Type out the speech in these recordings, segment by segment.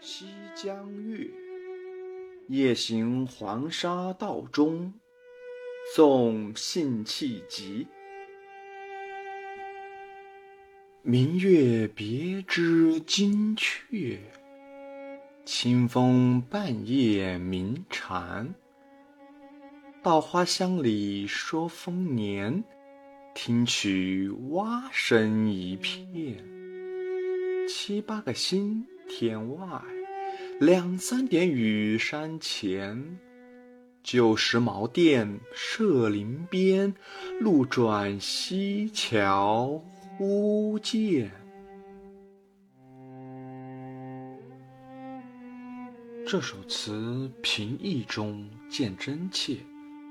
西江月，夜行黄沙道中，送辛弃疾。明月别枝惊鹊，清风半夜鸣蝉。稻花香里说丰年，听取蛙声一片。七八个星天外，两三点雨山前。旧时茅店社林边，路转溪桥。忽见，这首词平易中见真切，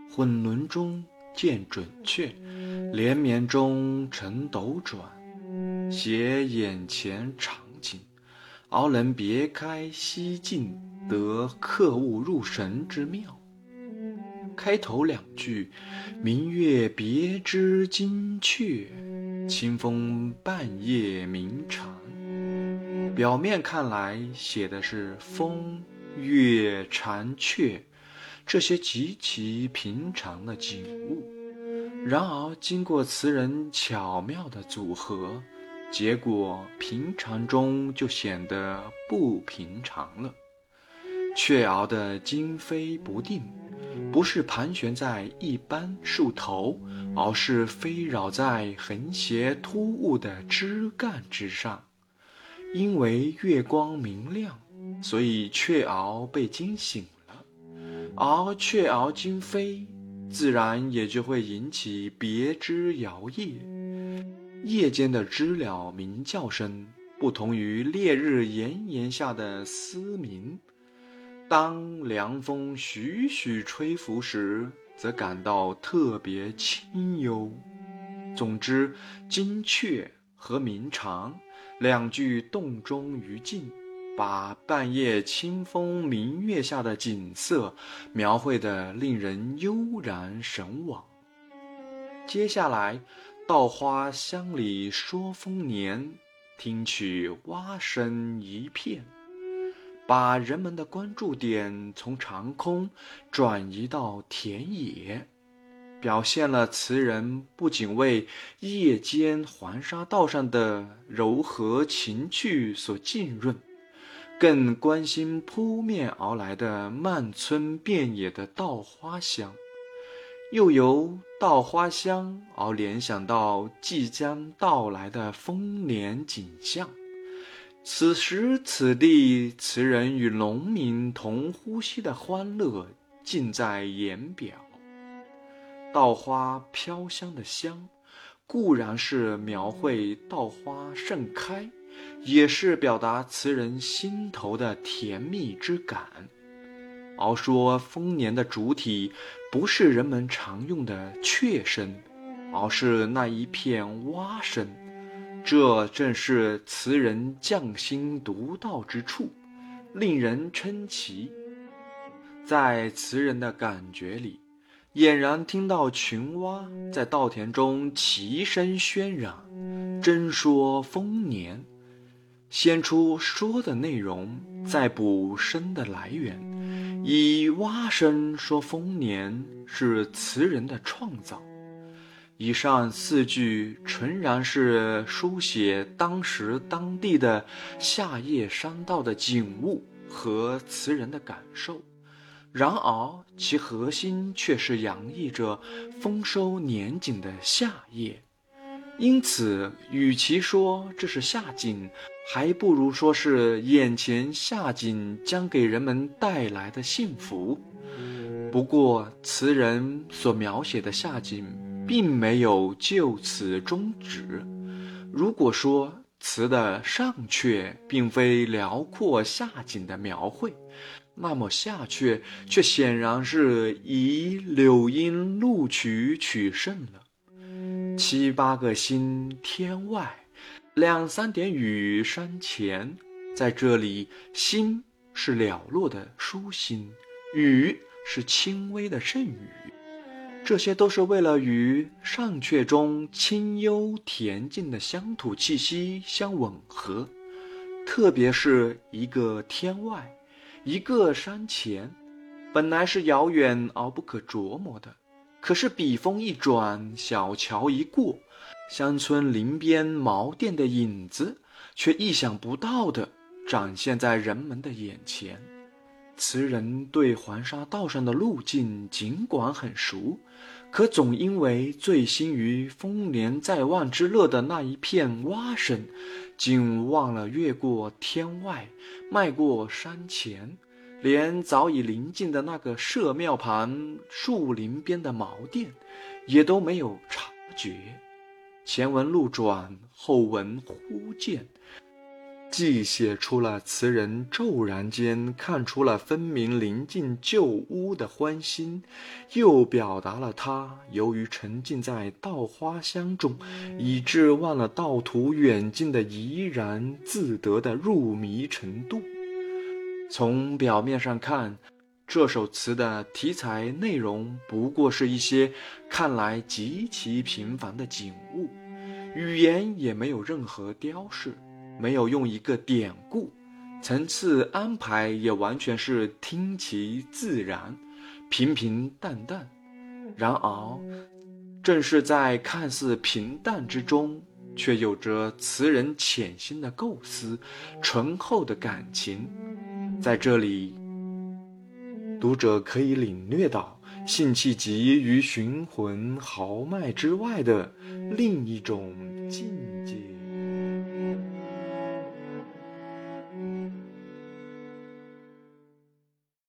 混沌中见准确，连绵中成斗转，写眼前场能别开蹊径，得刻物入神之妙。开头两句“明月别枝惊鹊”。清风半夜鸣蝉，表面看来写的是风、月、蝉、雀这些极其平常的景物，然而经过词人巧妙的组合，结果平常中就显得不平常了。雀翱的惊飞不定。不是盘旋在一般树头，而是飞绕在横斜突兀的枝干之上。因为月光明亮，所以雀翱被惊醒了，而雀翱惊飞，自然也就会引起别枝摇曳。夜间的知了鸣叫声，不同于烈日炎炎下的嘶鸣。当凉风徐徐吹拂时，则感到特别清幽。总之，“精确”和“鸣蝉”两句动中于静，把半夜清风明月下的景色描绘得令人悠然神往。接下来，“稻花香里说丰年，听取蛙声一片。”把人们的关注点从长空转移到田野，表现了词人不仅为夜间黄沙道上的柔和情趣所浸润，更关心扑面而来的漫村遍野的稻花香，又由稻花香而联想到即将到来的丰年景象。此时此地，词人与农民同呼吸的欢乐尽在言表。稻花飘香的香，固然是描绘稻花盛开，也是表达词人心头的甜蜜之感。而说丰年的主体，不是人们常用的雀声，而是那一片蛙声。这正是词人匠心独到之处，令人称奇。在词人的感觉里，俨然听到群蛙在稻田中齐声喧嚷，争说丰年。先出说的内容，再补声的来源，以蛙声说丰年，是词人的创造。以上四句纯然是书写当时当地的夏夜山道的景物和词人的感受，然而其核心却是洋溢着丰收年景的夏夜。因此，与其说这是夏景，还不如说是眼前夏景将给人们带来的幸福。不过，词人所描写的夏景。并没有就此终止。如果说词的上阙并非辽阔夏景的描绘，那么下阙却显然是以柳荫录取取胜了。七八个星天外，两三点雨山前，在这里，星是寥落的疏星，雨是轻微的阵雨。这些都是为了与上阙中清幽恬静的乡土气息相吻合，特别是一个天外，一个山前，本来是遥远而不可琢磨的。可是笔锋一转，小桥一过，乡村林边茅店的影子，却意想不到的展现在人们的眼前。词人对黄沙道上的路径尽管很熟，可总因为醉心于丰年在望之乐的那一片蛙声，竟忘了越过天外，迈过山前，连早已临近的那个社庙旁树林边的茅店，也都没有察觉。前文路转，后文忽见。既写出了词人骤然间看出了分明临近旧屋的欢心，又表达了他由于沉浸在稻花香中，以致忘了道途远近的怡然自得的入迷程度。从表面上看，这首词的题材内容不过是一些看来极其平凡的景物，语言也没有任何雕饰。没有用一个典故，层次安排也完全是听其自然，平平淡淡。然而，正是在看似平淡之中，却有着词人潜心的构思、醇厚的感情。在这里，读者可以领略到辛弃疾于寻魂豪迈之外的另一种境